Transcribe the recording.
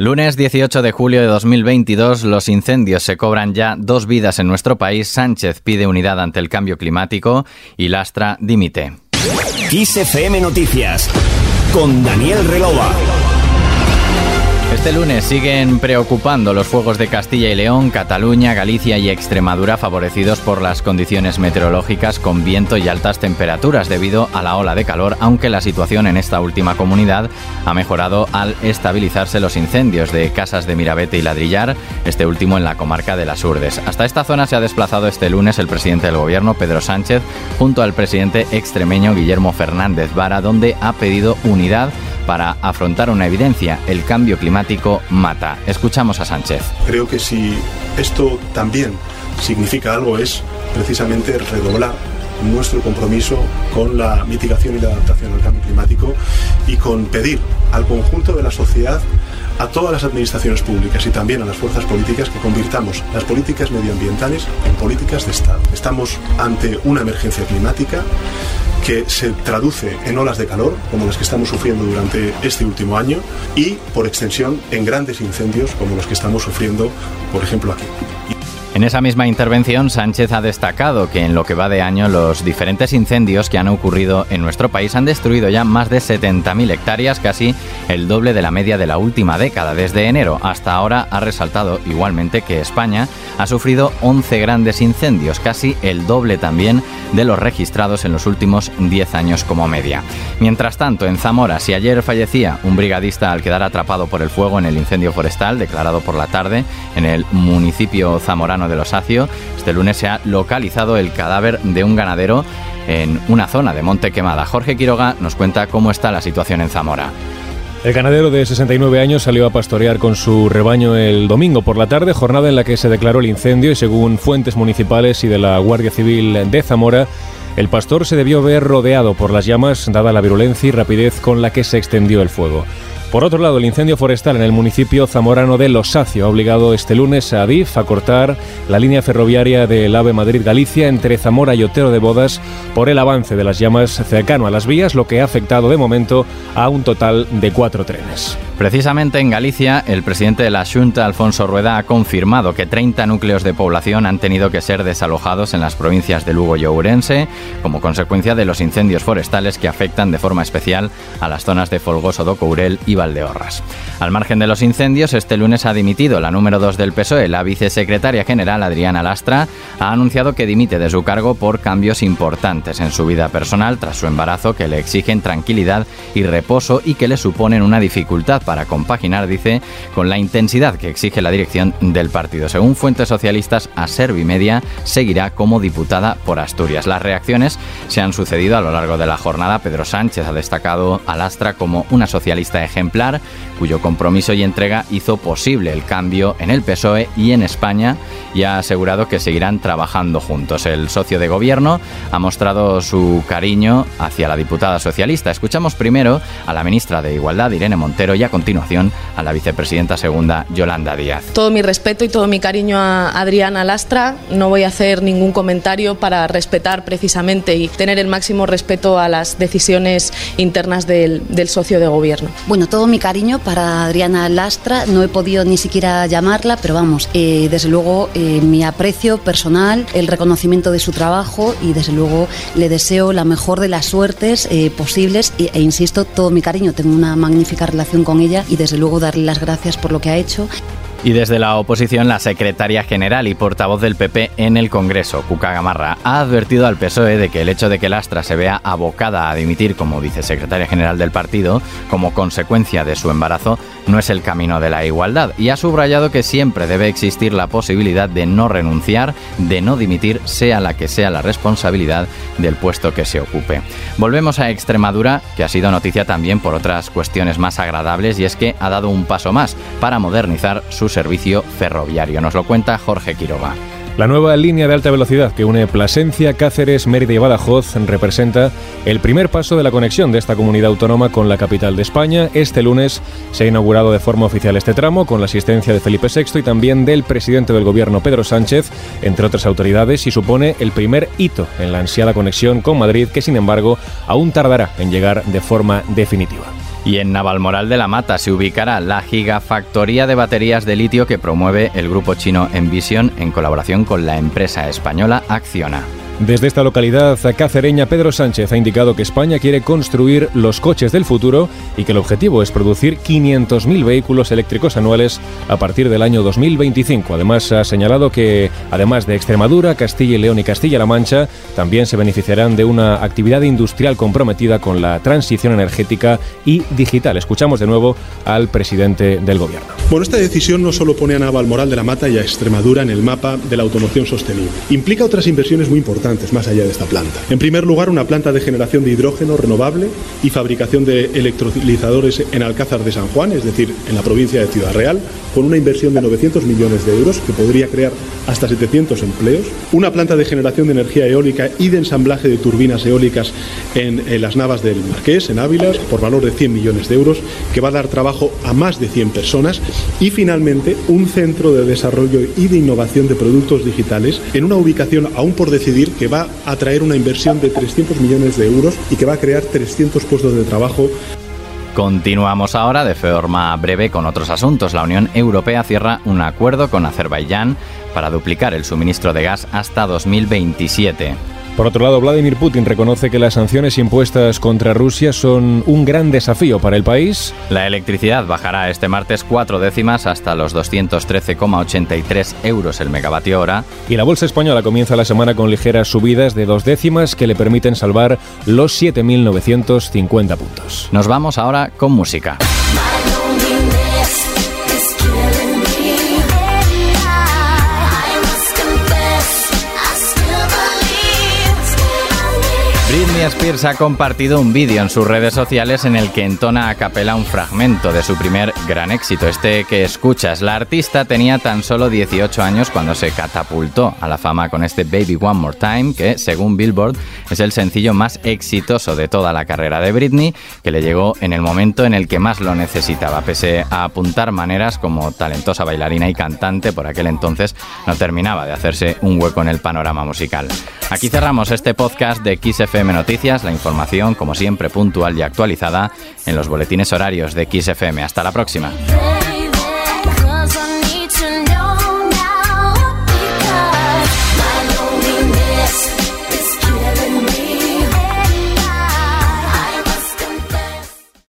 Lunes 18 de julio de 2022, los incendios se cobran ya dos vidas en nuestro país. Sánchez pide unidad ante el cambio climático y Lastra dimite. XFM Noticias con Daniel Relova. Este lunes siguen preocupando los fuegos de Castilla y León, Cataluña, Galicia y Extremadura favorecidos por las condiciones meteorológicas con viento y altas temperaturas debido a la ola de calor, aunque la situación en esta última comunidad ha mejorado al estabilizarse los incendios de casas de Mirabete y Ladrillar, este último en la comarca de las Urdes. Hasta esta zona se ha desplazado este lunes el presidente del gobierno, Pedro Sánchez, junto al presidente extremeño Guillermo Fernández Vara, donde ha pedido unidad para afrontar una evidencia, el cambio climático mata. Escuchamos a Sánchez. Creo que si esto también significa algo es precisamente redoblar nuestro compromiso con la mitigación y la adaptación al cambio climático y con pedir al conjunto de la sociedad a todas las administraciones públicas y también a las fuerzas políticas que convirtamos las políticas medioambientales en políticas de Estado. Estamos ante una emergencia climática que se traduce en olas de calor, como las que estamos sufriendo durante este último año, y por extensión en grandes incendios como los que estamos sufriendo, por ejemplo, aquí. En esa misma intervención, Sánchez ha destacado que en lo que va de año los diferentes incendios que han ocurrido en nuestro país han destruido ya más de 70.000 hectáreas, casi el doble de la media de la última década. Desde enero hasta ahora ha resaltado igualmente que España ha sufrido 11 grandes incendios, casi el doble también de los registrados en los últimos 10 años como media. Mientras tanto, en Zamora, si ayer fallecía un brigadista al quedar atrapado por el fuego en el incendio forestal declarado por la tarde en el municipio zamorano de los Osacio, este lunes se ha localizado el cadáver de un ganadero en una zona de Monte Quemada. Jorge Quiroga nos cuenta cómo está la situación en Zamora. El ganadero de 69 años salió a pastorear con su rebaño el domingo por la tarde, jornada en la que se declaró el incendio y según fuentes municipales y de la Guardia Civil de Zamora, el pastor se debió ver rodeado por las llamas dada la virulencia y rapidez con la que se extendió el fuego. Por otro lado, el incendio forestal en el municipio zamorano de Losacio ha obligado este lunes a Adif a cortar la línea ferroviaria del AVE Madrid-Galicia entre Zamora y Otero de Bodas por el avance de las llamas cercano a las vías, lo que ha afectado de momento a un total de cuatro trenes. Precisamente en Galicia, el presidente de la Junta, Alfonso Rueda, ha confirmado que 30 núcleos de población han tenido que ser desalojados en las provincias de Lugo y Ourense como consecuencia de los incendios forestales que afectan de forma especial a las zonas de Folgoso do Courel y Valdeorras. Al margen de los incendios, este lunes ha dimitido la número 2 del PSOE. La vicesecretaria general, Adriana Lastra, ha anunciado que dimite de su cargo por cambios importantes en su vida personal tras su embarazo que le exigen tranquilidad y reposo y que le suponen una dificultad para compaginar, dice, con la intensidad que exige la dirección del partido. Según fuentes socialistas, a Servimedia seguirá como diputada por Asturias. Las reacciones se han sucedido a lo largo de la jornada. Pedro Sánchez ha destacado a Lastra como una socialista ejemplar, cuyo compromiso y entrega hizo posible el cambio en el PSOE y en España y ha asegurado que seguirán trabajando juntos. El socio de gobierno ha mostrado su cariño hacia la diputada socialista. Escuchamos primero a la ministra de Igualdad, Irene Montero, y a continuación a la vicepresidenta segunda, Yolanda Díaz. Todo mi respeto y todo mi cariño a Adriana Lastra. No voy a hacer ningún comentario para respetar precisamente y tener el máximo respeto a las decisiones internas del, del socio de gobierno. Bueno, todo mi cariño para Adriana Lastra. No he podido ni siquiera llamarla, pero vamos, eh, desde luego eh, mi aprecio personal, el reconocimiento de su trabajo y desde luego le deseo la mejor de las suertes eh, posibles e, e insisto, todo mi cariño. Tengo una magnífica relación con ella y desde luego darle las gracias por lo que ha hecho. Y desde la oposición, la secretaria general y portavoz del PP en el Congreso, Cuca Gamarra, ha advertido al PSOE de que el hecho de que Lastra se vea abocada a dimitir como vicesecretaria general del partido, como consecuencia de su embarazo, no es el camino de la igualdad y ha subrayado que siempre debe existir la posibilidad de no renunciar, de no dimitir, sea la que sea la responsabilidad del puesto que se ocupe. Volvemos a Extremadura, que ha sido noticia también por otras cuestiones más agradables y es que ha dado un paso más para modernizar su servicio ferroviario. Nos lo cuenta Jorge Quiroga. La nueva línea de alta velocidad que une Plasencia, Cáceres, Mérida y Badajoz representa el primer paso de la conexión de esta comunidad autónoma con la capital de España. Este lunes se ha inaugurado de forma oficial este tramo con la asistencia de Felipe VI y también del presidente del gobierno Pedro Sánchez, entre otras autoridades, y supone el primer hito en la ansiada conexión con Madrid que sin embargo aún tardará en llegar de forma definitiva. Y en Navalmoral de la Mata se ubicará la gigafactoría de baterías de litio que promueve el grupo chino Envision en colaboración con la empresa española Acciona. Desde esta localidad cacereña, Pedro Sánchez ha indicado que España quiere construir los coches del futuro y que el objetivo es producir 500.000 vehículos eléctricos anuales a partir del año 2025. Además, ha señalado que, además de Extremadura, Castilla y León y Castilla-La Mancha, también se beneficiarán de una actividad industrial comprometida con la transición energética y digital. Escuchamos de nuevo al presidente del Gobierno. Bueno, esta decisión no solo pone a Navalmoral de la Mata y a Extremadura en el mapa de la automoción sostenible, implica otras inversiones muy importantes más allá de esta planta. En primer lugar, una planta de generación de hidrógeno renovable y fabricación de electrolizadores en Alcázar de San Juan, es decir, en la provincia de Ciudad Real, con una inversión de 900 millones de euros que podría crear hasta 700 empleos. Una planta de generación de energía eólica y de ensamblaje de turbinas eólicas en, en las Navas del Marqués, en Ávila, por valor de 100 millones de euros, que va a dar trabajo a más de 100 personas. Y finalmente, un centro de desarrollo y de innovación de productos digitales en una ubicación aún por decidir que va a traer una inversión de 300 millones de euros y que va a crear 300 puestos de trabajo. Continuamos ahora de forma breve con otros asuntos. La Unión Europea cierra un acuerdo con Azerbaiyán para duplicar el suministro de gas hasta 2027. Por otro lado, Vladimir Putin reconoce que las sanciones impuestas contra Rusia son un gran desafío para el país. La electricidad bajará este martes cuatro décimas hasta los 213,83 euros el megavatio hora. Y la bolsa española comienza la semana con ligeras subidas de dos décimas que le permiten salvar los 7.950 puntos. Nos vamos ahora con música. Britney Spears ha compartido un vídeo en sus redes sociales en el que entona a capela un fragmento de su primer gran éxito, este que escuchas. La artista tenía tan solo 18 años cuando se catapultó a la fama con este Baby One More Time, que según Billboard es el sencillo más exitoso de toda la carrera de Britney, que le llegó en el momento en el que más lo necesitaba, pese a apuntar maneras como talentosa bailarina y cantante, por aquel entonces no terminaba de hacerse un hueco en el panorama musical. Aquí cerramos este podcast de XFM La información como siempre puntual y actualizada en los boletines horarios de XFM. Hasta la próxima.